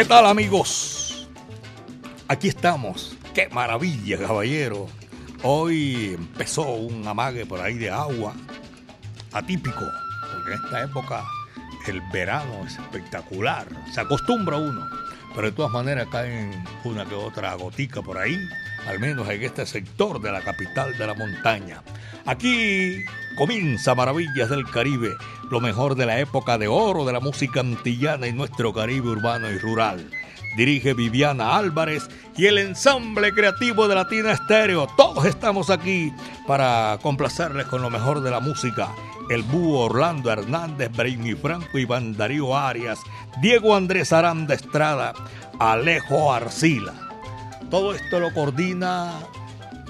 ¿Qué tal amigos? Aquí estamos. Qué maravilla, caballero. Hoy empezó un amague por ahí de agua atípico, porque en esta época el verano es espectacular. Se acostumbra uno, pero de todas maneras caen una que otra gotica por ahí, al menos en este sector de la capital de la montaña. Aquí comienza Maravillas del Caribe, lo mejor de la época de oro de la música antillana y nuestro Caribe urbano y rural. Dirige Viviana Álvarez y el ensamble creativo de Latina Estéreo. Todos estamos aquí para complacerles con lo mejor de la música. El búho Orlando Hernández, Brainy Franco, Iván Darío Arias, Diego Andrés Aranda Estrada, Alejo Arcila. Todo esto lo coordina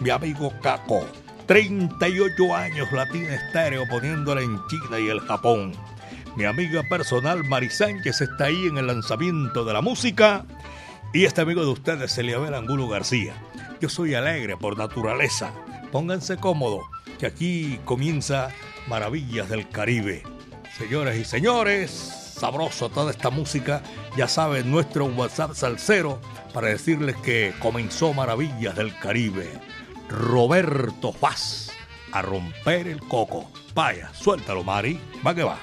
mi amigo Caco. 38 años Latina Estéreo poniéndola en China y el Japón. Mi amiga personal Mari Sánchez está ahí en el lanzamiento de la música. Y este amigo de ustedes, Eliabel Angulo García. Yo soy alegre por naturaleza. Pónganse cómodos, que aquí comienza Maravillas del Caribe. Señoras y señores, sabroso toda esta música. Ya saben, nuestro WhatsApp salsero para decirles que comenzó Maravillas del Caribe. Roberto Paz a romper el coco. Vaya, suéltalo, Mari. Va que va.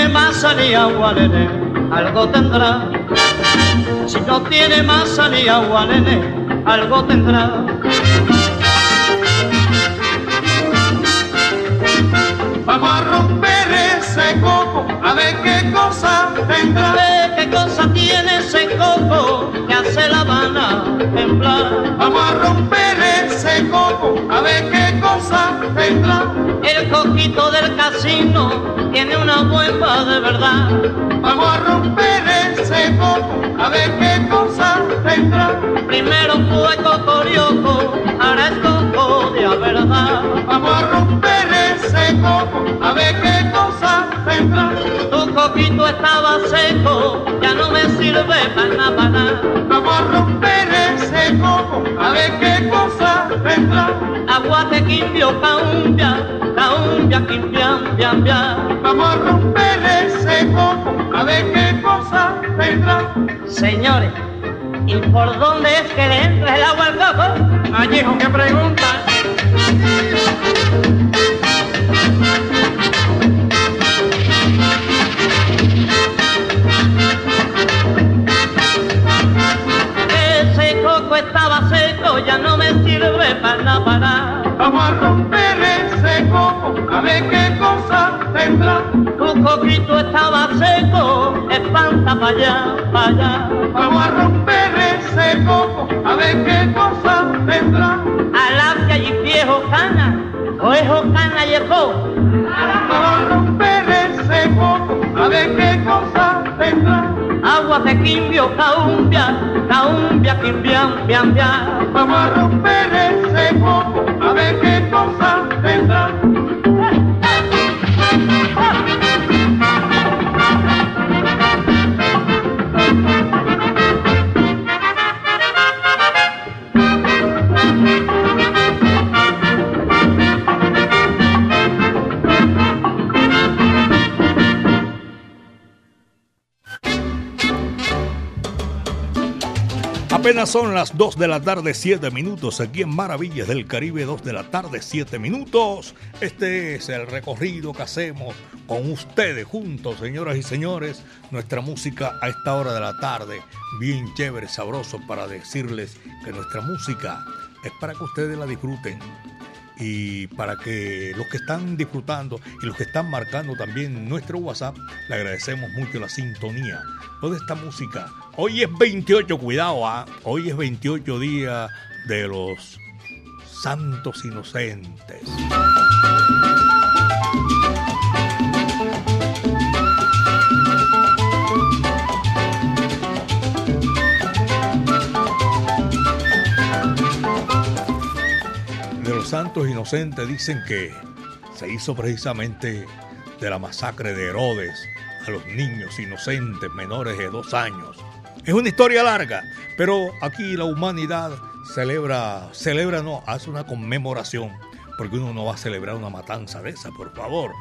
Tiene masa ni agua, nene, algo tendrá. Si no tiene masa ni agua, nene, algo tendrá. Vamos a romper ese coco, a ver qué cosa tendrá. Ve qué cosa tiene ese coco que hace la Habana temblar. Vamos a romper ese coco, a ver qué cosa tendrá. El coquito del casino tiene una bomba de verdad. Vamos a romper ese coco, a ver qué cosa tendrá. Primero fue cocorioco, ahora es coco de a verdad. Vamos a romper ese coco, a ver qué cosa tendrá. Tu coquito estaba seco, ya no me sirve para nada, para nada. Vamos a romper ese coco, a ver qué cosa tendrá. Aguate quimbio, caumbia, caumbia, quimbiam, biam, biam. Vamos a romper ese coco, a ver qué Señores, ¿y por dónde es que le entra el agua al coco? Hijo, qué pregunta. Vamos a romper ese coco, a ver qué cosa tendrá. Alapia y viejo cana, oejo cana y ejo. Vamos a romper ese coco, a ver qué cosa tendrá. Agua de quimbio, caumbia, caumbia, quimbiam, biam, biam. Vamos a romper son las 2 de la tarde, 7 minutos, aquí en Maravillas del Caribe, 2 de la tarde, 7 minutos. Este es el recorrido que hacemos con ustedes juntos, señoras y señores. Nuestra música a esta hora de la tarde, bien chévere, sabroso, para decirles que nuestra música es para que ustedes la disfruten y para que los que están disfrutando y los que están marcando también nuestro WhatsApp, le agradecemos mucho la sintonía. Toda esta música. Hoy es 28, cuidado, ¿ah? hoy es 28 días de los santos inocentes. Santos inocentes dicen que se hizo precisamente de la masacre de Herodes a los niños inocentes menores de dos años. Es una historia larga, pero aquí la humanidad celebra, celebra no, hace una conmemoración, porque uno no va a celebrar una matanza de esa, por favor.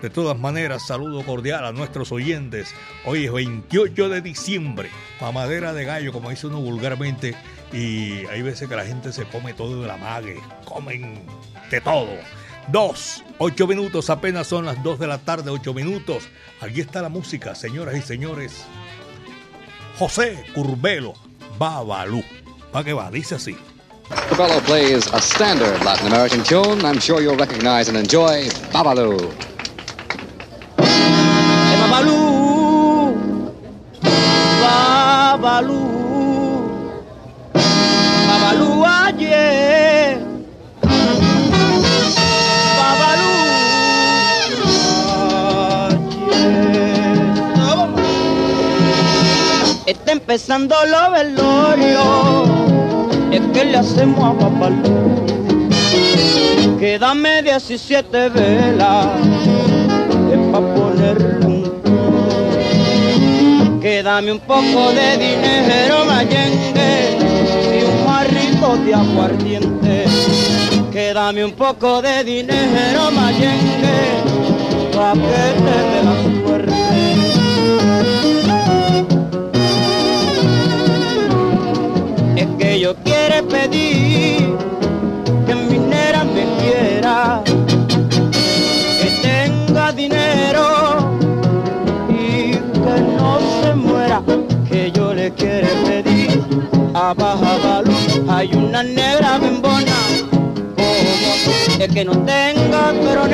De todas maneras, saludo cordial a nuestros oyentes. Hoy es 28 de diciembre, mamadera de gallo, como dice uno vulgarmente, y hay veces que la gente se come todo de la mague, comen de todo. Dos, ocho minutos, apenas son las dos de la tarde, ocho minutos. Aquí está la música, señoras y señores. José Curbelo, Babalú. ¿Para qué va? Dice así. Curbelo plays a standard Latin American tune. I'm sure you'll recognize and enjoy Babaloo. Babalú, Babalú. Está empezando lo velorio, es que le hacemos a Papalú. Quédame 17 velas, es pa' ponerle un Quédame un poco de dinero, mayengue, de aguardiente. Quédame un poco de dinero, mayengue, pa' que te la suerte. Es que yo quiero pedir hay una negra bembona como es que no tenga pero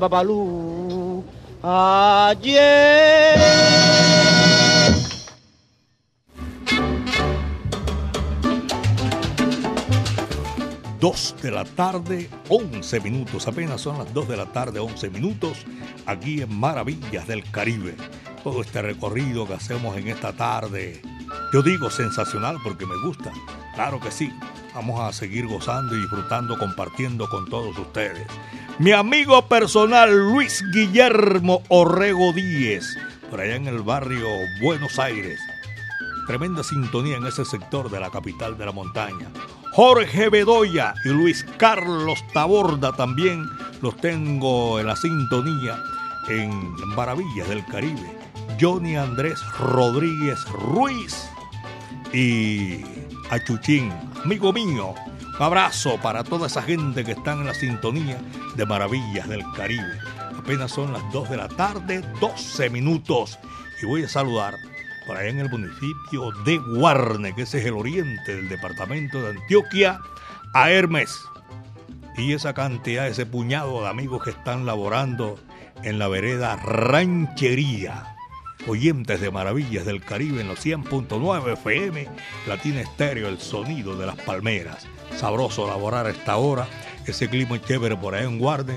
babalú. Ayer. Dos de la tarde, 11 minutos. Apenas son las 2 de la tarde, 11 minutos, aquí en Maravillas del Caribe. Todo este recorrido que hacemos en esta tarde, yo digo sensacional porque me gusta. Claro que sí. Vamos a seguir gozando y disfrutando, compartiendo con todos ustedes. Mi amigo personal Luis Guillermo Orrego Díez, por allá en el barrio Buenos Aires. Tremenda sintonía en ese sector de la capital de la montaña. Jorge Bedoya y Luis Carlos Taborda también los tengo en la sintonía en Maravillas del Caribe. Johnny Andrés Rodríguez Ruiz y a Chuchín, amigo mío, Un abrazo para toda esa gente que está en la sintonía de Maravillas del Caribe. Apenas son las 2 de la tarde, 12 minutos. Y voy a saludar por ahí en el municipio de Guarne, que ese es el oriente del departamento de Antioquia, a Hermes. Y esa cantidad, ese puñado de amigos que están laborando en la vereda Ranchería. Oyentes de Maravillas del Caribe en los 100.9 FM, Latina Estéreo, el sonido de las palmeras. Sabroso laborar a esta hora, ese clima chévere por ahí en Guarne.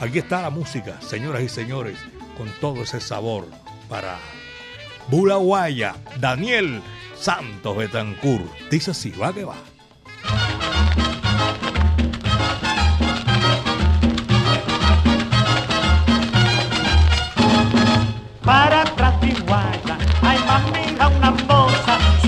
Aquí está la música, señoras y señores, con todo ese sabor para Bulaguaya, Daniel Santos Betancourt. Dice así, va que va.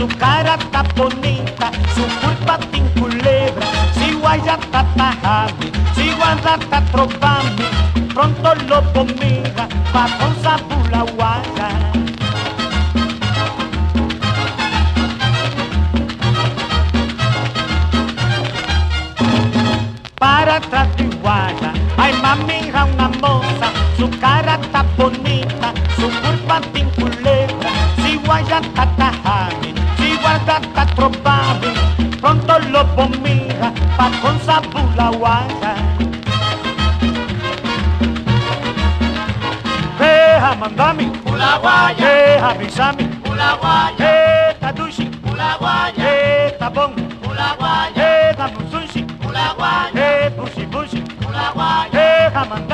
Su cara está bonita, su culpa tin culebra. Si guaya está tajami, si guaya está tropami, pronto lo pomira, pa' con sabula guaya. Para atrás guaya, ay, mira una moza, su cara está bonita, su culpa tin culebra, si guaya está tropami, pronto lo pomira, pa' con sabula guaya. Deja mandami, Ula guaya, deja bisami, ula guaya, deja dushi, ula guaya, deja bon, ula guaya, deja musushi, ula guaya, deja bushi bushi, ula guaya, deja mandami,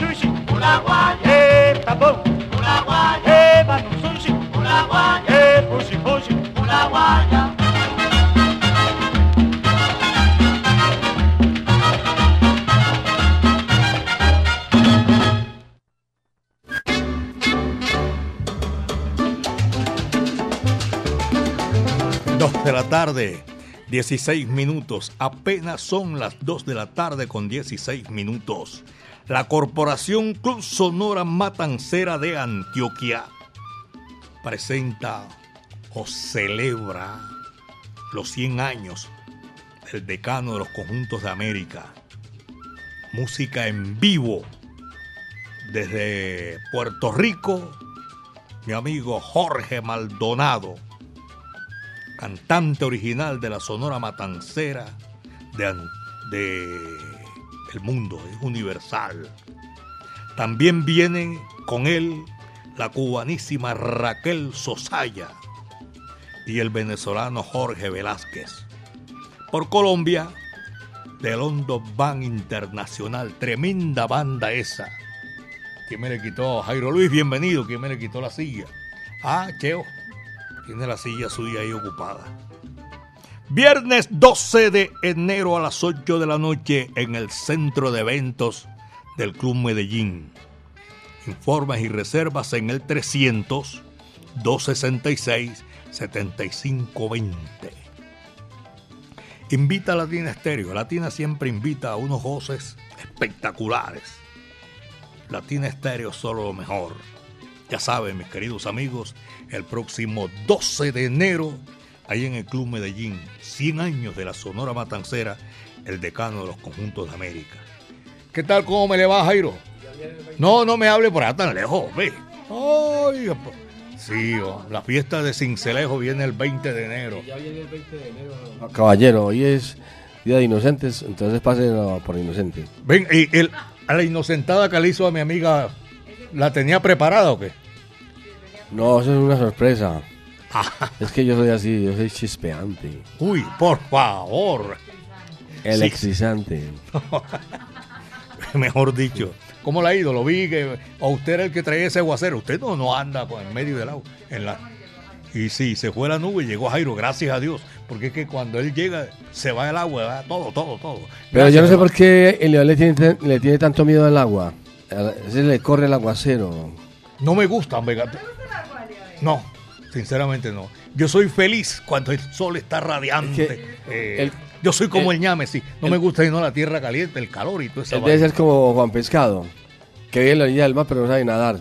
bushi. ula guaya. Dos de la tarde, 16 minutos. Apenas son las 2 de la tarde con 16 minutos. La Corporación Club Sonora Matancera de Antioquia presenta o celebra los 100 años del decano de los conjuntos de América. Música en vivo desde Puerto Rico, mi amigo Jorge Maldonado cantante original de la Sonora Matancera de, de el mundo, es universal. También viene con él la cubanísima Raquel Sosaya y el venezolano Jorge Velázquez. Por Colombia, de London Band Internacional, tremenda banda esa. ¿Quién me le quitó? Jairo Luis, bienvenido. ¿Quién me le quitó la silla? Ah, Cheo. Tiene la silla suya ahí ocupada. Viernes 12 de enero a las 8 de la noche en el centro de eventos del Club Medellín. Informes y reservas en el 300 266 7520. invita a Latina Estéreo. Latina siempre invita a unos voces espectaculares. Latina Estéreo solo lo mejor. Ya saben, mis queridos amigos, el próximo 12 de enero, ahí en el Club Medellín, 100 años de la Sonora Matancera, el decano de los conjuntos de América. ¿Qué tal? ¿Cómo me le va, Jairo? No, no me hable por allá tan lejos, ve. Ay, sí, oh, la fiesta de Cincelejo viene el 20 de enero. Ya viene el 20 de enero. Caballero, hoy es Día de Inocentes, entonces pase por Inocente. Ven, y el, a la inocentada que le hizo a mi amiga, ¿la tenía preparada o qué? No, eso es una sorpresa. es que yo soy así, yo soy chispeante. Uy, por favor. Electrizante. Mejor dicho. ¿Cómo le ha ido? Lo vi que a usted era el que traía ese aguacero. Usted no, no anda pues, en medio del agua. En la, y sí, se fue la nube y llegó Jairo, gracias a Dios. Porque es que cuando él llega, se va el agua, va todo, todo, todo. Pero yo no sé por qué el León le tiene, le tiene tanto miedo al agua. Se le corre el aguacero. No me gusta, No, sinceramente no. Yo soy feliz cuando el sol está radiante. Eh, yo soy como el, ñame, sí. No me gusta sino la tierra caliente, el calor y todo eso. Debe ser como Juan Pescado, que vive en la orilla del mar pero no sabe nadar.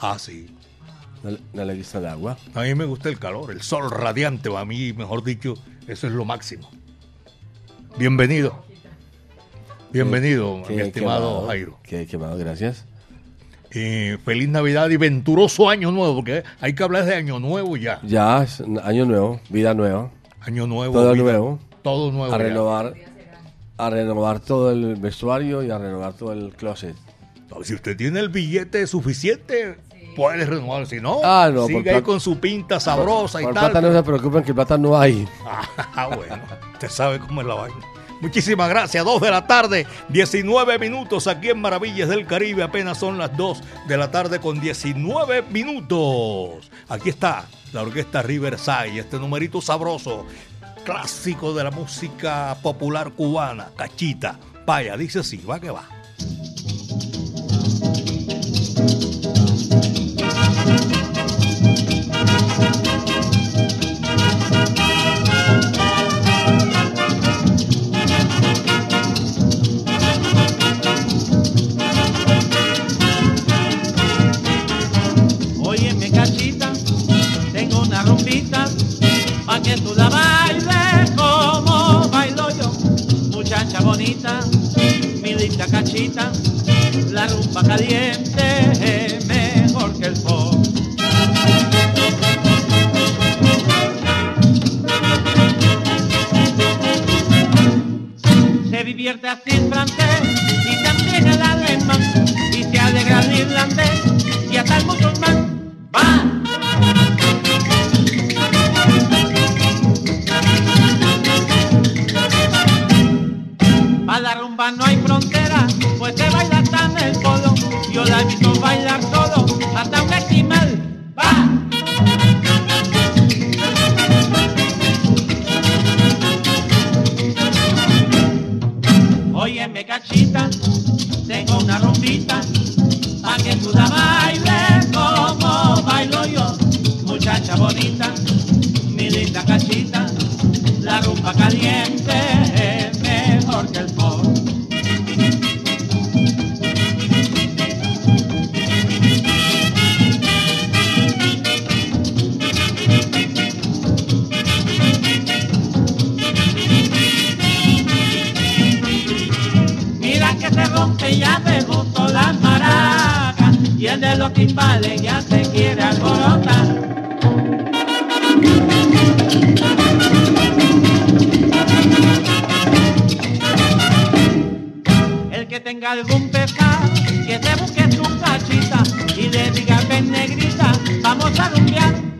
Ah, sí. No, le gusta el agua. A mí me gusta el calor, el sol radiante, a mí, mejor dicho, eso es lo máximo. Bienvenido. Bienvenido, mi estimado Jairo. Qué, qué gracias. Eh, feliz Navidad y venturoso año nuevo, porque hay que hablar de año nuevo ya. Ya, año nuevo, vida nueva. Año nuevo. Todo nuevo. Todo nuevo. A renovar, a renovar todo el vestuario y a renovar todo el closet. Si usted tiene el billete suficiente, puede renovar. Si no, ah, no sigue ahí con su pinta sabrosa y tal. plata no se preocupen que plata no hay. Ah, bueno. Usted sabe cómo es la vaina. Muchísimas gracias. Dos de la tarde, 19 minutos aquí en Maravillas del Caribe. Apenas son las 2 de la tarde con 19 minutos. Aquí está la orquesta Riverside, este numerito sabroso, clásico de la música popular cubana, Cachita. Vaya, dice así, va que va. Ya te gustó la maraca y el de los timbales ya se quiere alborotar. El que tenga algún pecado, que te busque su cachita y le diga ven negrita, vamos a rumbear.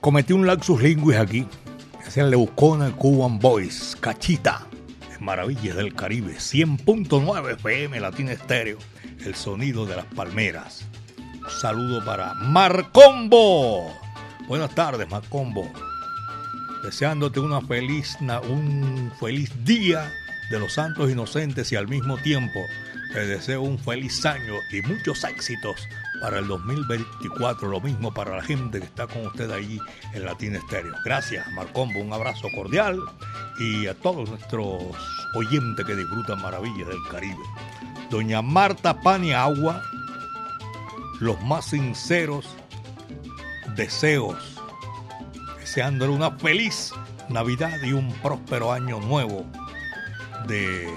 Cometí un laxus linguis aquí. Hacían Leucona Cuban Boys, Cachita. Maravillas del Caribe, 100.9 FM Latina Estéreo, el sonido de las palmeras. Un saludo para Marcombo. Buenas tardes, Marcombo. Deseándote una feliz, un feliz día de los santos inocentes y al mismo tiempo te deseo un feliz año y muchos éxitos para el 2024. Lo mismo para la gente que está con usted allí en Latina Estéreo. Gracias, Marcombo. Un abrazo cordial y a todos nuestros oyentes que disfrutan maravillas del Caribe. Doña Marta Paniagua, los más sinceros deseos, deseándole una feliz Navidad y un próspero año nuevo de,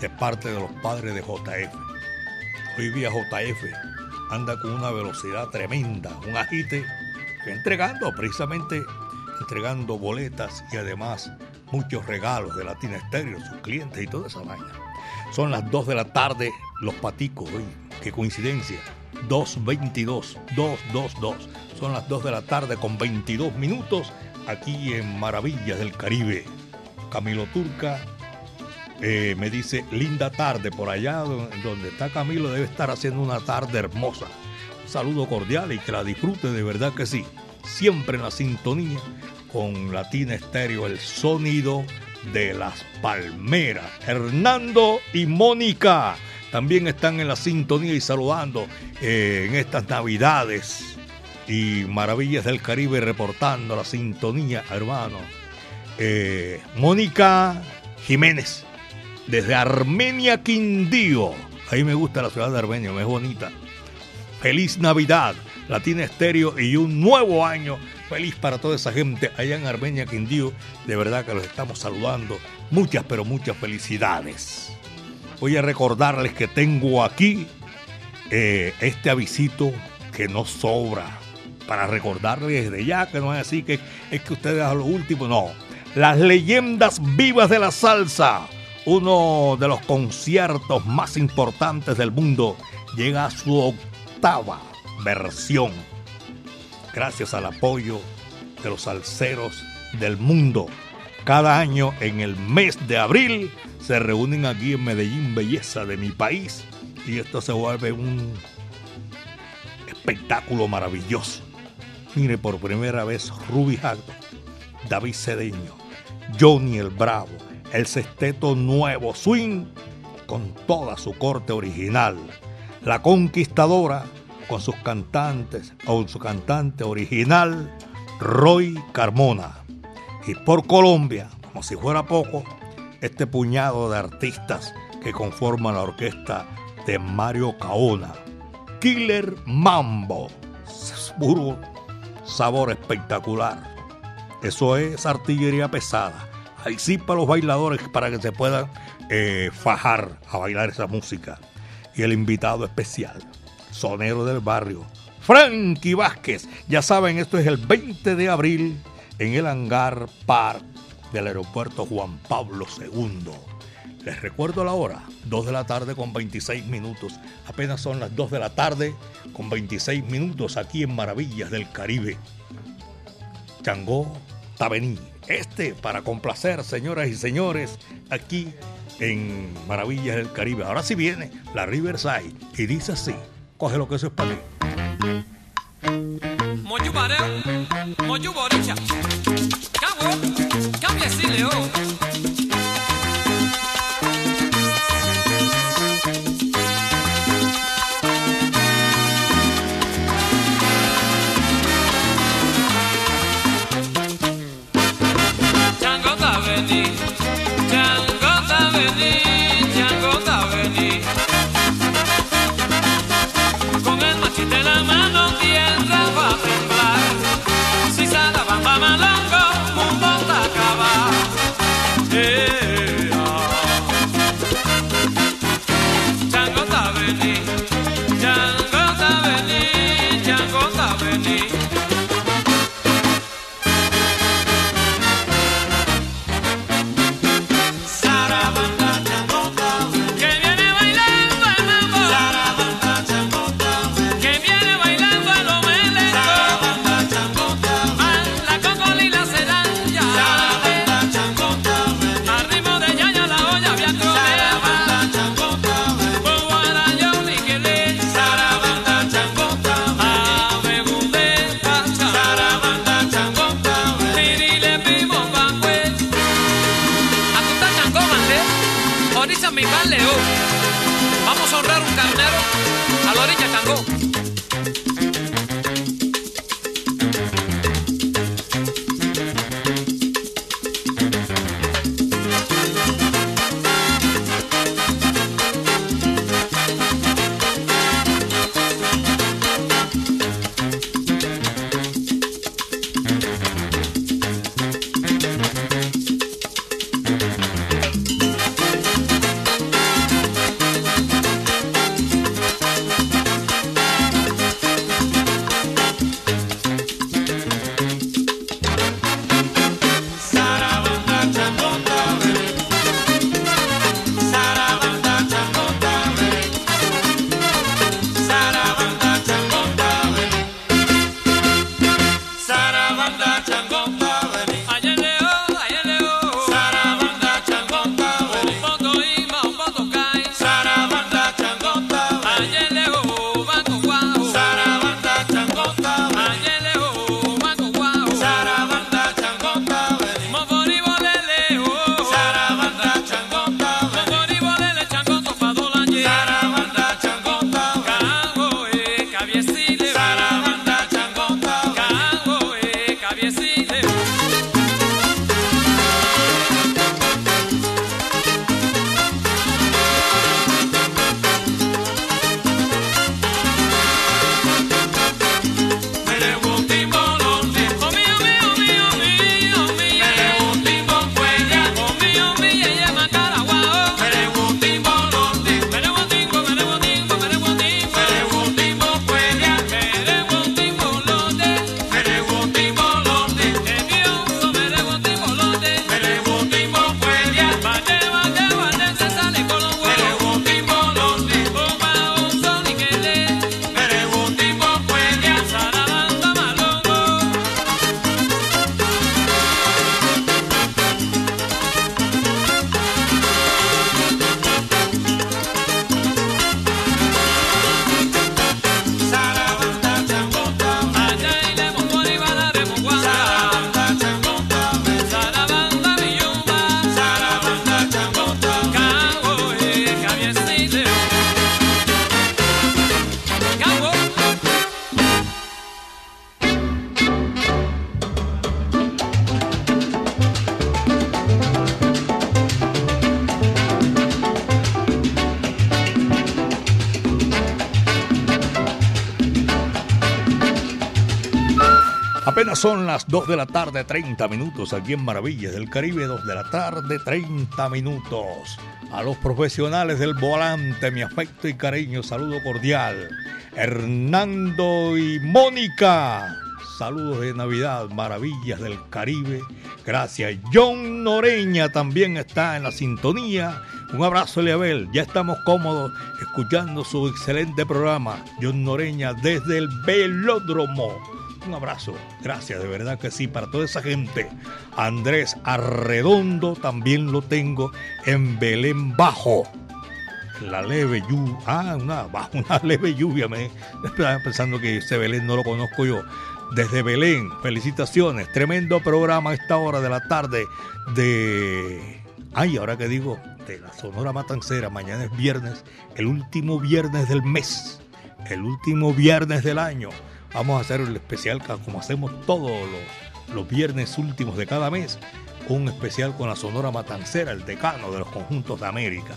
de parte de los padres de JF. Hoy día JF anda con una velocidad tremenda, un agite, entregando precisamente, entregando boletas y además muchos regalos de Latina Estéreo, sus clientes y toda esa vaina. Son las 2 de la tarde, los paticos, qué coincidencia. 2.22, 222. Son las 2 de la tarde con 22 minutos aquí en Maravillas del Caribe. Camilo Turca eh, me dice, linda tarde por allá donde está Camilo, debe estar haciendo una tarde hermosa. Un saludo cordial y que la disfrute de verdad que sí. Siempre en la sintonía con Latina Estéreo, el sonido de las palmeras. Hernando y Mónica también están en la sintonía y saludando eh, en estas navidades y maravillas del Caribe reportando la sintonía, hermano. Eh, Mónica Jiménez, desde Armenia Quindío. Ahí me gusta la ciudad de Armenia, es bonita. Feliz Navidad, Latina Estéreo y un nuevo año feliz para toda esa gente allá en Armenia Quindío. De verdad que los estamos saludando. Muchas, pero muchas felicidades. Voy a recordarles que tengo aquí eh, este avisito que no sobra. Para recordarles desde ya que no es así que es que ustedes a lo último, no. Las leyendas vivas de la salsa uno de los conciertos más importantes del mundo, llega a su octava versión, gracias al apoyo de los salseros del mundo. Cada año en el mes de abril se reúnen aquí en Medellín, belleza de mi país, y esto se vuelve un espectáculo maravilloso. Mire, por primera vez Ruby David Cedeño, Johnny el Bravo, el sexteto Nuevo Swing con toda su corte original, la conquistadora con sus cantantes o su cantante original Roy Carmona. Y por Colombia, como si fuera poco, este puñado de artistas que conforman la orquesta de Mario Caona, Killer Mambo, puro sabor espectacular. Eso es artillería pesada ahí sí para los bailadores para que se puedan eh, fajar a bailar esa música. Y el invitado especial, sonero del barrio, Frankie Vázquez. Ya saben, esto es el 20 de abril en el hangar park del aeropuerto Juan Pablo II. Les recuerdo la hora, 2 de la tarde con 26 minutos. Apenas son las 2 de la tarde con 26 minutos aquí en Maravillas del Caribe. Changó Tabení este para complacer, señoras y señores, aquí en Maravillas del Caribe. Ahora sí viene la Riverside y dice así: coge lo que eso es para mí. Son las 2 de la tarde, 30 minutos aquí en Maravillas del Caribe, 2 de la tarde, 30 minutos. A los profesionales del volante, mi afecto y cariño, saludo cordial. Hernando y Mónica, saludos de Navidad, Maravillas del Caribe. Gracias. John Noreña también está en la sintonía. Un abrazo, Eliabel. Ya estamos cómodos escuchando su excelente programa. John Noreña desde el velódromo. Un abrazo, gracias, de verdad que sí, para toda esa gente. Andrés Arredondo también lo tengo en Belén Bajo. La leve lluvia, ah, una, una leve lluvia, me estaba pensando que ese Belén no lo conozco yo. Desde Belén, felicitaciones, tremendo programa a esta hora de la tarde de... Ay, ahora que digo, de la Sonora Matancera, mañana es viernes, el último viernes del mes, el último viernes del año. Vamos a hacer el especial como hacemos todos los, los viernes últimos de cada mes. Un especial con la Sonora Matancera, el decano de los conjuntos de América.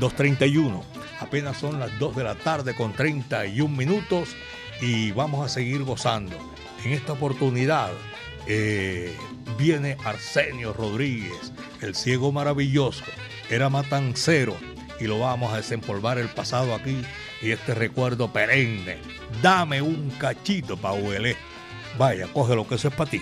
2.31. Apenas son las 2 de la tarde con 31 minutos y vamos a seguir gozando. En esta oportunidad eh, viene Arsenio Rodríguez, el ciego maravilloso. Era matancero y lo vamos a desempolvar el pasado aquí y este recuerdo perenne. Dame un cachito pa' huele. Vaya, coge lo que eso es para ti.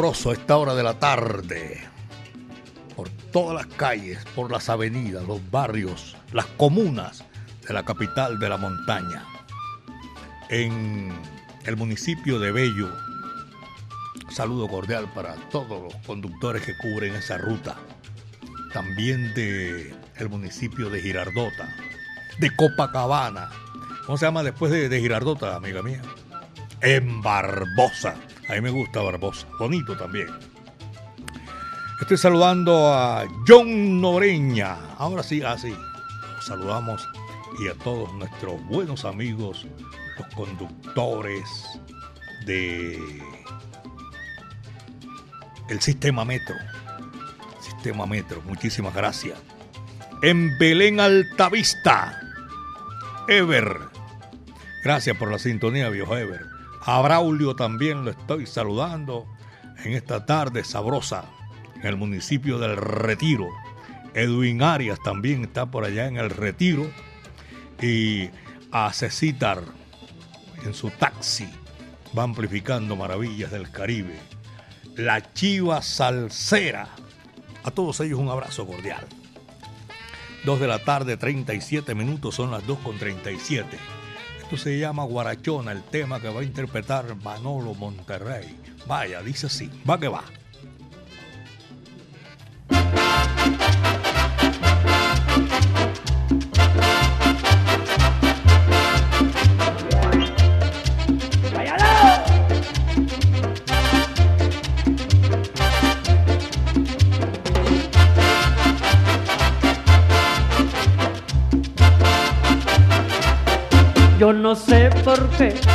A esta hora de la tarde. Por todas las calles, por las avenidas, los barrios, las comunas de la capital de la montaña. En el municipio de Bello, saludo cordial para todos los conductores que cubren esa ruta. También de el municipio de Girardota, de Copacabana. ¿Cómo se llama después de, de Girardota, amiga mía? En Barbosa. A mí me gusta Barbosa. Bonito también. Estoy saludando a John Noreña. Ahora sí, así. Los saludamos y a todos nuestros buenos amigos, los conductores de el sistema metro. Sistema metro. Muchísimas gracias. En Belén Altavista. Ever. Gracias por la sintonía, viejo Ever. A Braulio también lo estoy saludando en esta tarde sabrosa en el municipio del Retiro. Edwin Arias también está por allá en el Retiro. Y a Cecitar en su taxi va amplificando maravillas del Caribe. La Chiva Salsera. A todos ellos un abrazo cordial. 2 de la tarde, 37 minutos, son las 2 con 37. Esto se llama Guarachona, el tema que va a interpretar Manolo Monterrey. Vaya, dice así, va que va. No sé por qué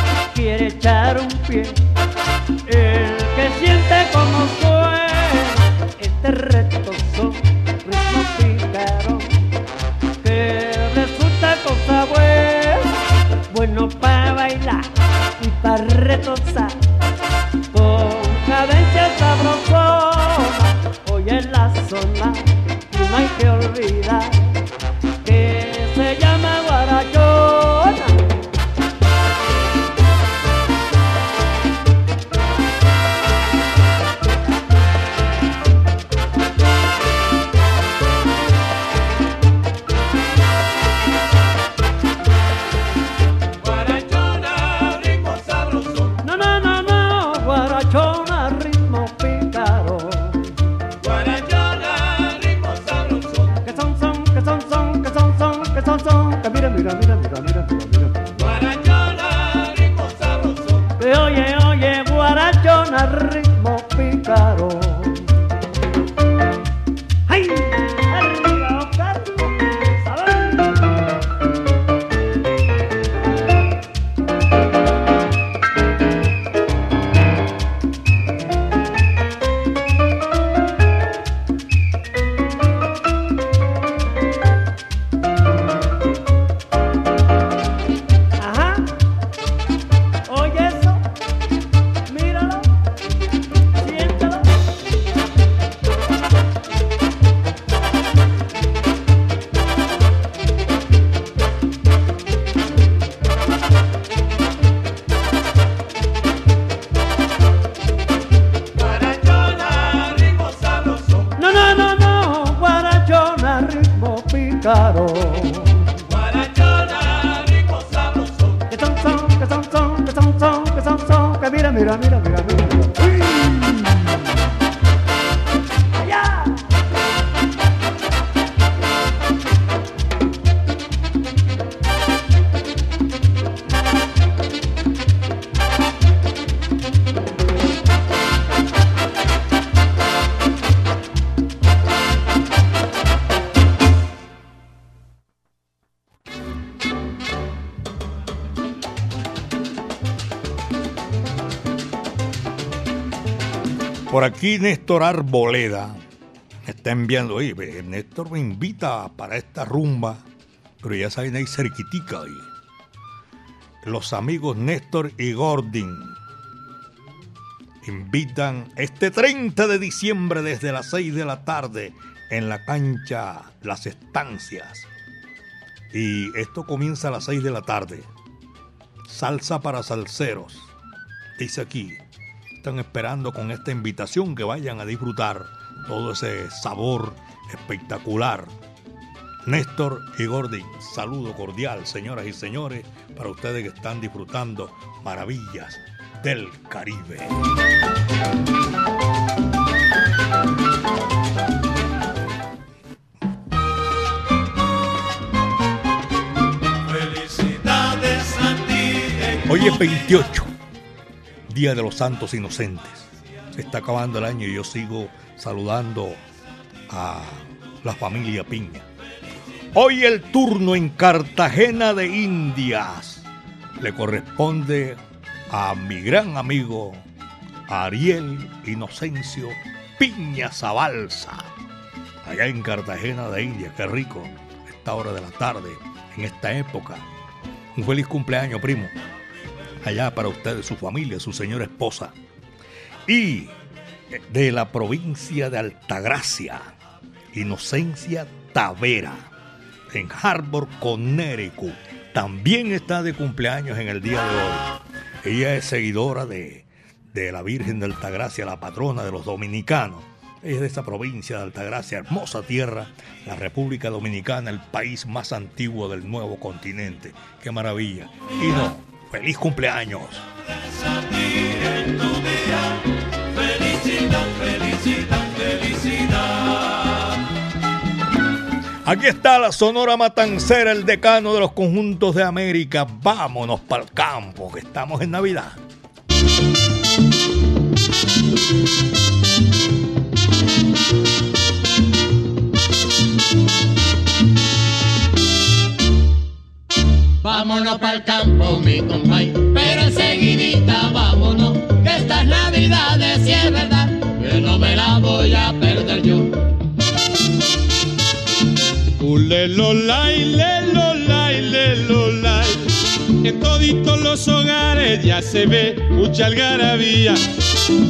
aquí Néstor Arboleda está enviando, Néstor me invita para esta rumba, pero ya saben ahí cerquitica, oye. Los amigos Néstor y Gordon invitan este 30 de diciembre desde las 6 de la tarde en la cancha Las Estancias. Y esto comienza a las 6 de la tarde. Salsa para salseros. Dice aquí, están esperando con esta invitación que vayan a disfrutar todo ese sabor espectacular. Néstor y Gordy, saludo cordial, señoras y señores, para ustedes que están disfrutando maravillas del Caribe. Hoy es 28, Día de los Santos Inocentes. Se está acabando el año y yo sigo saludando a la familia Piña. Hoy el turno en Cartagena de Indias le corresponde a mi gran amigo Ariel Inocencio Piña Zabalza. Allá en Cartagena de Indias, qué rico, esta hora de la tarde, en esta época. Un feliz cumpleaños, primo. Allá para ustedes, su familia, su señora esposa. Y de la provincia de Altagracia, Inocencia Tavera, en Harbor, Connecticut. También está de cumpleaños en el día de hoy. Ella es seguidora de, de la Virgen de Altagracia, la patrona de los dominicanos. Es de esa provincia de Altagracia, hermosa tierra, la República Dominicana, el país más antiguo del nuevo continente. ¡Qué maravilla! Y no, feliz cumpleaños. Aquí está la Sonora Matancera, el decano de los conjuntos de América. Vámonos para el campo, que estamos en Navidad. Vámonos para el campo, mi compay, pero enseguidita vámonos, que estas navidades si es verdad, que no me la voy a perder yo. Ulelolay, lelolay, lelolay. En toditos los hogares ya se ve mucha algarabía.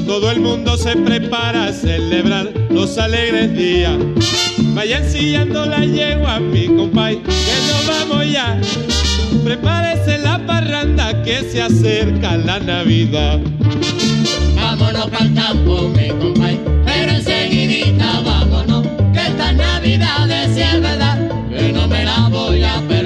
Todo el mundo se prepara a celebrar los alegres días. Vayan sillando la yegua, mi compay, que nos vamos ya. Prepárese la parranda que se acerca la Navidad. Vámonos para el campo, mi compay, pero enseguidita vámonos, que estas navidades si es verdad, que no me la voy a perder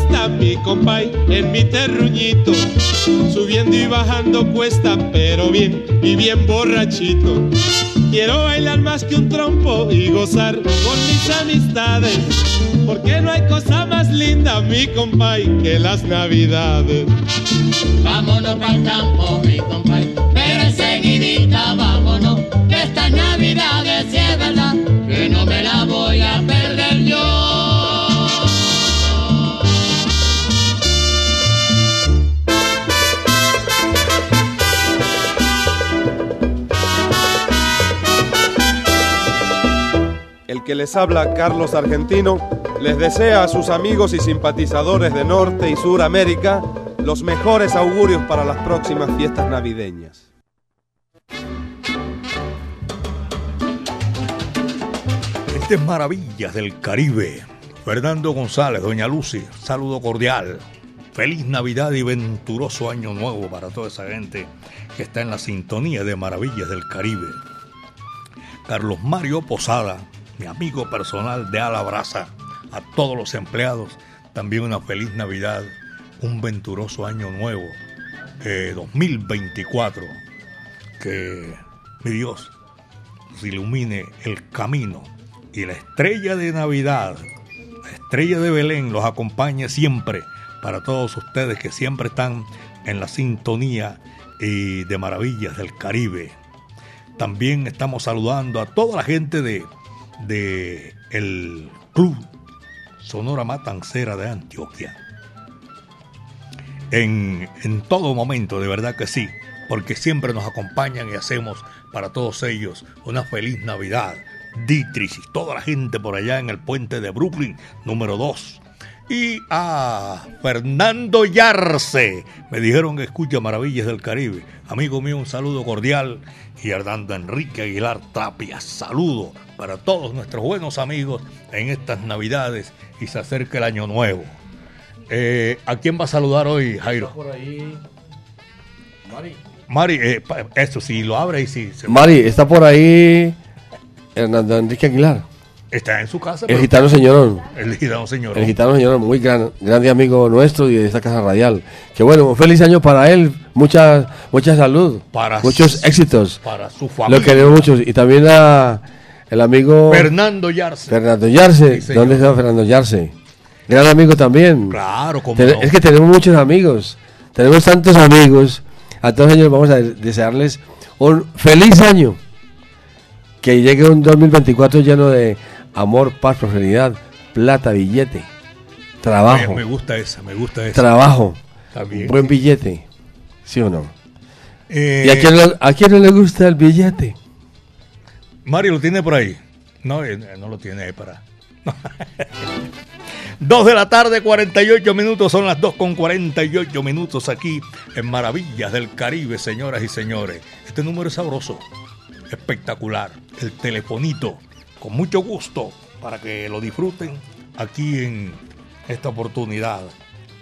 Fiesta, mi compay, en mi terruñito. Subiendo y bajando cuesta, pero bien y bien borrachito. Quiero bailar más que un trompo y gozar con mis amistades. Porque no hay cosa más linda, mi compay, que las navidades. Vámonos para el campo, mi compay, pero enseguidita vámonos, que estas navidades es verdad, que no me la voy a perder yo. Que les habla, Carlos Argentino, les desea a sus amigos y simpatizadores de Norte y Sur América los mejores augurios para las próximas fiestas navideñas. Estas maravillas del Caribe. Fernando González, Doña Lucy, saludo cordial. Feliz Navidad y venturoso año nuevo para toda esa gente que está en la sintonía de Maravillas del Caribe. Carlos Mario Posada, mi amigo personal de Alabraza, a todos los empleados, también una feliz Navidad, un venturoso año nuevo, eh, 2024. Que mi Dios nos ilumine el camino y la estrella de Navidad, la estrella de Belén los acompañe siempre para todos ustedes que siempre están en la sintonía y de maravillas del Caribe. También estamos saludando a toda la gente de, de el Club Sonora Matancera de Antioquia. En, en todo momento, de verdad que sí, porque siempre nos acompañan y hacemos para todos ellos una feliz Navidad. Dietrich y toda la gente por allá en el puente de Brooklyn, número 2. Y a Fernando Yarce. Me dijeron que escucha Maravillas del Caribe. Amigo mío, un saludo cordial. Y Hernando Enrique Aguilar Tapia, saludo para todos nuestros buenos amigos en estas Navidades y se acerca el Año Nuevo. Eh, ¿A quién va a saludar hoy, Jairo? Por ahí. Mari. Mari, eh, eso, si lo abre y si se- Mari, está por ahí Hernando Enrique Aguilar. Está en su casa. El gitano señorón. El gitano señor. El gitano señorón, muy gran, grande amigo nuestro y de esta casa radial. Que bueno, un feliz año para él, mucha, mucha salud, Para muchos su- éxitos. para su familia. Lo queremos mucho. Y también a el amigo Fernando Yarce. Fernando. Sí, señor. ¿Dónde está Fernando Yarce? Gran amigo también. Claro, como Ten- no. Es que tenemos muchos amigos. Tenemos tantos amigos. A todos ellos vamos a desearles un feliz año. Que llegue un 2024 lleno de amor, paz, prosperidad, plata, billete, trabajo, Me, me gusta esa, me gusta esa. trabajo, bien. buen billete. ¿Sí o no? Eh, ¿Y a quién, a quién no le gusta el billete? Mario lo tiene por ahí. No, eh, no lo tiene ahí para. Dos de la tarde, 48 minutos, son las 2 con 48 minutos aquí en Maravillas del Caribe, señoras y señores. Este número es sabroso, espectacular. El telefonito, con mucho gusto, para que lo disfruten aquí en esta oportunidad.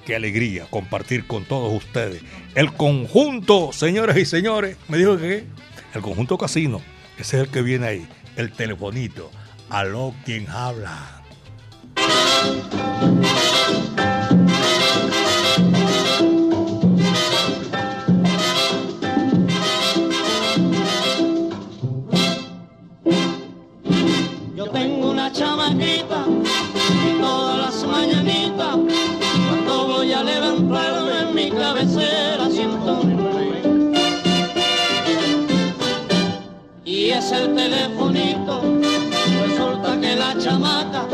Qué alegría compartir con todos ustedes. El conjunto, señoras y señores, me dijo que el conjunto casino, ese es el que viene ahí, el telefonito. Aló, quien habla. Yo tengo una chamaquita y todas las mañanitas. Cuando voy a levantarme en mi cabecera siento y es el telefonito resulta que la chamaca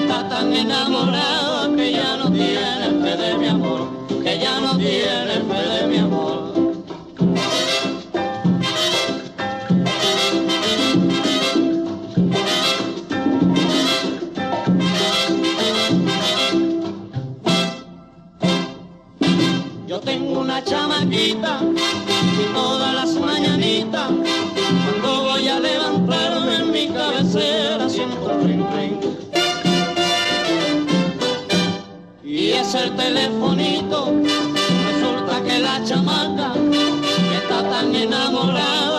está tan enamorada que ya no tiene telefonito, resulta que la chamaca está tan enamorada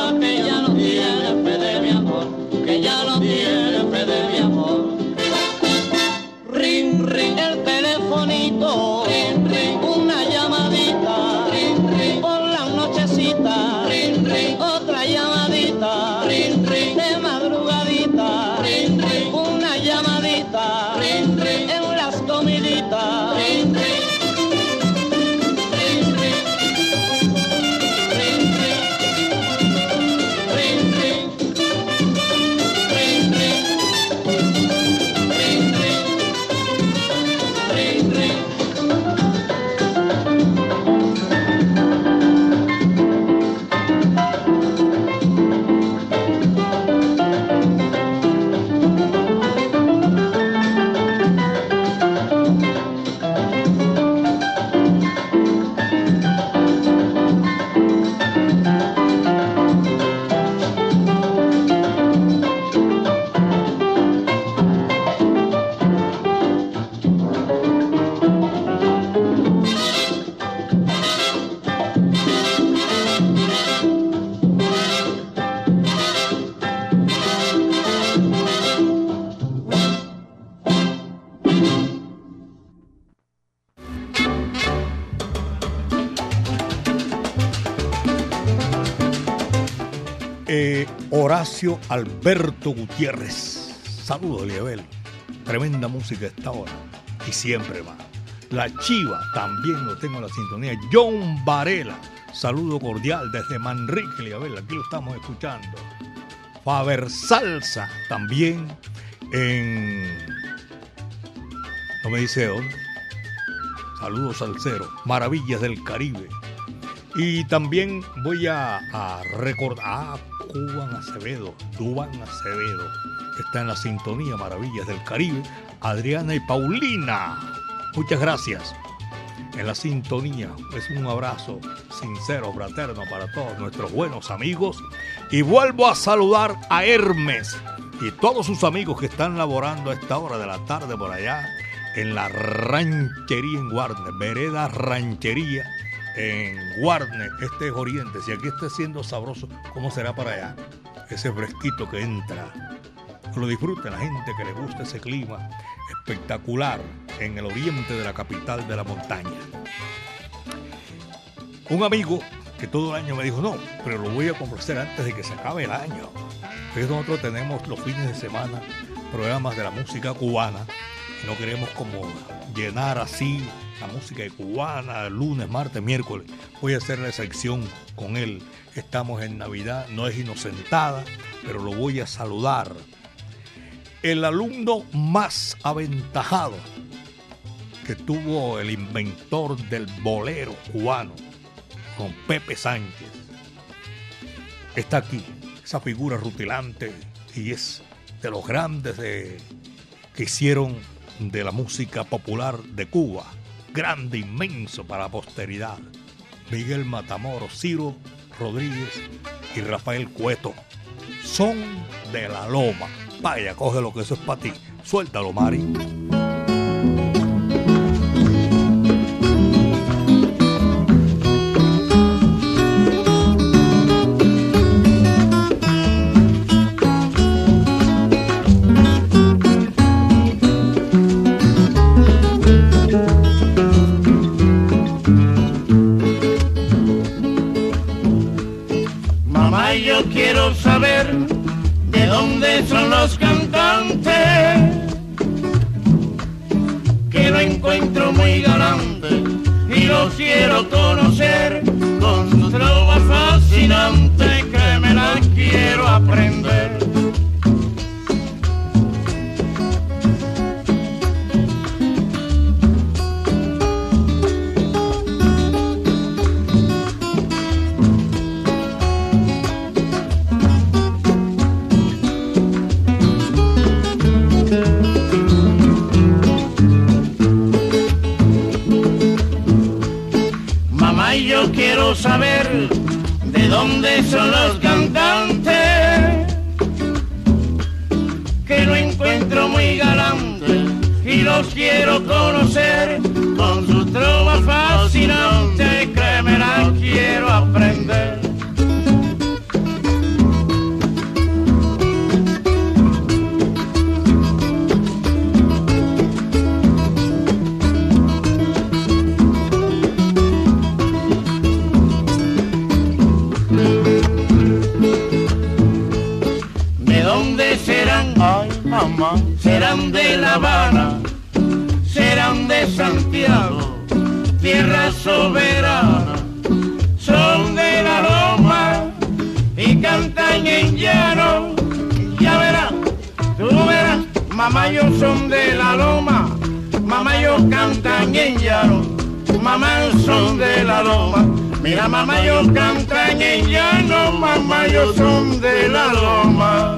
Alberto Gutiérrez. Saludos, Liebel. Tremenda música esta hora. Y siempre más. La Chiva también lo tengo en la sintonía. John Varela. Saludo cordial desde Manrique, Liebel. Aquí lo estamos escuchando. Faber Salsa también en. No me dice dónde. Saludos Salcero. Maravillas del Caribe. Y también voy a, recordar a Cuban Acevedo, Duban Acevedo, que está en la sintonía Maravillas del Caribe, Adriana y Paulina. Muchas gracias. En la sintonía es un abrazo sincero, fraterno para todos nuestros buenos amigos. Y vuelvo a saludar a Hermes y todos sus amigos que están laborando a esta hora de la tarde por allá en la ranchería en Guarne, vereda ranchería en Guarne, este es Oriente. Si aquí está siendo sabroso, ¿cómo será para allá? Ese fresquito que entra. Lo disfruten la gente que le gusta ese clima espectacular en el oriente de la capital de la montaña. Un amigo que todo el año me dijo, no, pero lo voy a complacer antes de que se acabe el año. Entonces nosotros tenemos los fines de semana programas de la música cubana y no queremos como llenar así la música cubana, lunes, martes, miércoles. Voy a hacer la sección con él. Estamos en Navidad, no es inocentada, pero lo voy a saludar. El alumno más aventajado que tuvo el inventor del bolero cubano, con Pepe Sánchez. Está aquí, esa figura rutilante y es de los grandes de- que hicieron de la música popular de Cuba. Grande, inmenso para la posteridad. Miguel Matamoros, Ciro Rodríguez y Rafael Cueto. Son de la loma. Vaya, coge lo que eso es para ti. Suéltalo, Mari. Dónde son los cantantes, que lo encuentro muy galante y los quiero conocer con su trova fascinante que me la quiero aprender. Serán de La Habana, serán de Santiago, tierra soberana. Son de la Loma y cantan en llano. Ya verás, tú verás, mamá, yo son de la Loma, mamá, yo cantan en llano. Mamá, son de la Loma. Mira, mamá, yo cantan en llano, mamá, yo son de la Loma.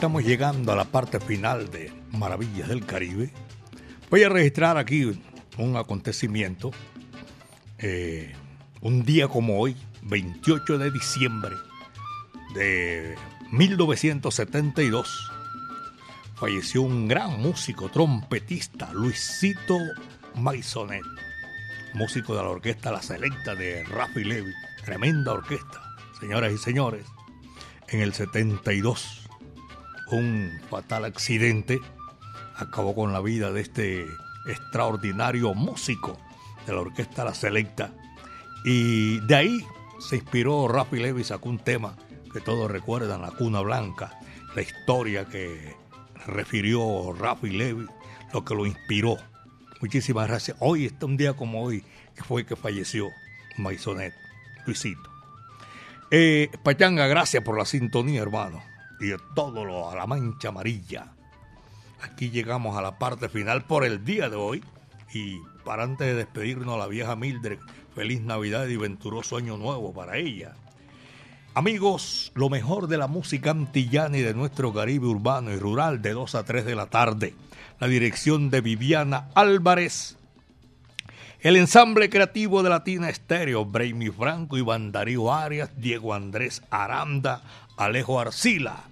Estamos llegando a la parte final de Maravillas del Caribe. Voy a registrar aquí un acontecimiento. eh, un día como hoy, 28 de diciembre de 1972, falleció un gran músico, trompetista, Luisito Maisonet, músico de la orquesta La Selecta de Rafi Levy. Tremenda orquesta, señoras y señores en el 72 un fatal accidente acabó con la vida de este extraordinario músico de la orquesta La Selecta. Y de ahí se inspiró Rafi Levy sacó un tema que todos recuerdan La Cuna Blanca la historia que refirió Rafi Levy lo que lo inspiró. Muchísimas gracias. Hoy está un día como hoy que fue que falleció Maisonet Luisito. Eh, Pachanga, gracias por la sintonía, hermano. Y de todo lo a la mancha amarilla. Aquí llegamos a la parte final por el día de hoy. Y para antes de despedirnos, la vieja Mildred, feliz Navidad y venturoso año nuevo para ella. Amigos, lo mejor de la música antillana y de nuestro Caribe urbano y rural de 2 a 3 de la tarde. La dirección de Viviana Álvarez. El ensamble creativo de Latina Estéreo, Brainy Franco, Iván Darío Arias, Diego Andrés Aranda, Alejo Arcila.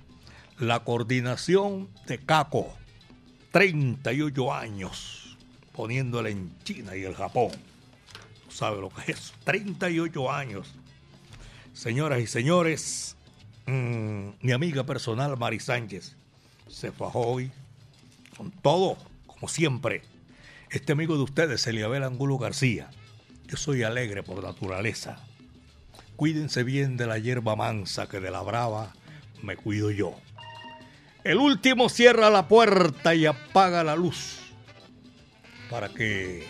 La coordinación de Caco, 38 años, poniéndole en China y el Japón. ¿Tú sabes lo que es? 38 años. Señoras y señores, mmm, mi amiga personal Mari Sánchez se fajó hoy con todo, como siempre. Este amigo de ustedes, Eliabel Angulo García. Yo soy alegre por naturaleza. Cuídense bien de la hierba mansa que de la brava me cuido yo. El último cierra la puerta y apaga la luz para que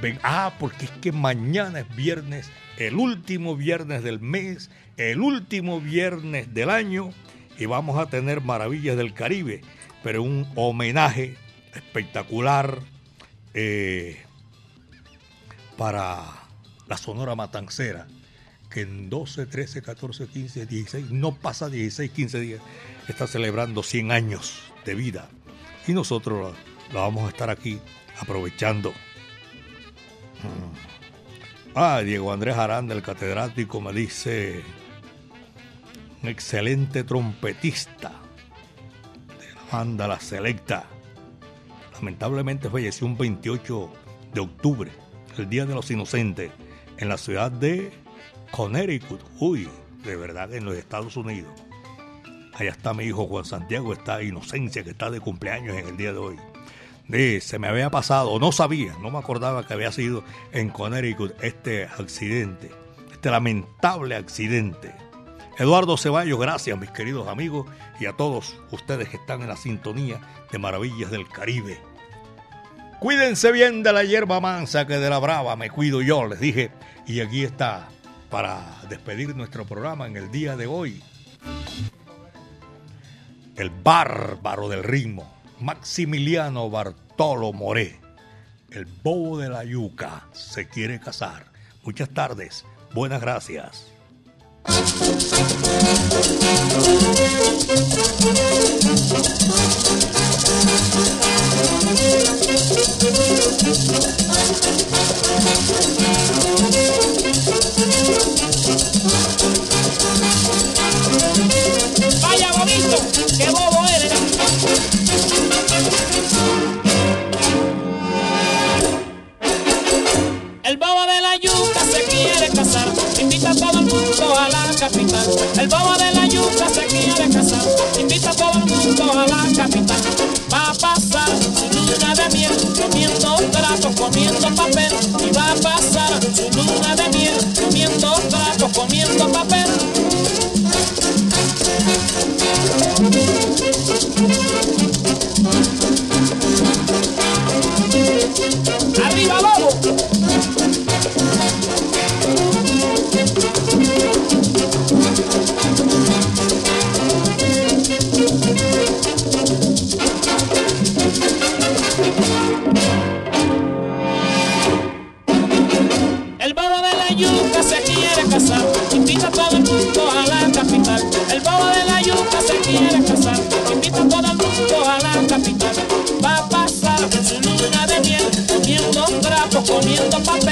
ven. Ah, porque es que mañana es viernes, el último viernes del mes, el último viernes del año y vamos a tener Maravillas del Caribe, pero un homenaje espectacular eh, para la Sonora Matancera, que en 12, 13, 14, 15, 16, no pasa 16, 15 días, está celebrando 100 años de vida. Y nosotros la, vamos a estar aquí aprovechando. Ah, Diego Andrés Aranda, el catedrático, me dice, un excelente trompetista de la banda La Selecta lamentablemente falleció un 28 de octubre, el Día de los Inocentes, en la ciudad de Connecticut. Uy, de verdad, en los Estados Unidos. Allá está mi hijo Juan Santiago, está Inocencia, que está de cumpleaños en el día de hoy. De, se me había pasado, no sabía, no me acordaba que había sido en Connecticut este accidente, este lamentable accidente. Eduardo Ceballos, gracias mis queridos amigos y a todos ustedes que están en la sintonía de Maravillas del Caribe. Cuídense bien de la hierba mansa que de la brava me cuido yo, les dije. Y aquí está para despedir nuestro programa en el día de hoy. El bárbaro del ritmo, Maximiliano Bartolo Moré. El bobo de la yuca se quiere casar. Muchas tardes, buenas gracias. Qué bobo eres. El bobo de la yuca se quiere casar, invita a todo el mundo a la capital. El bobo de la yuca se quiere casar, invita a todo el mundo a la capital. Va a pasar su luna de miel, comiendo trapos, comiendo papel. Y va a pasar su luna de miel, comiendo trapos, comiendo papel. Thank you. chuta papel.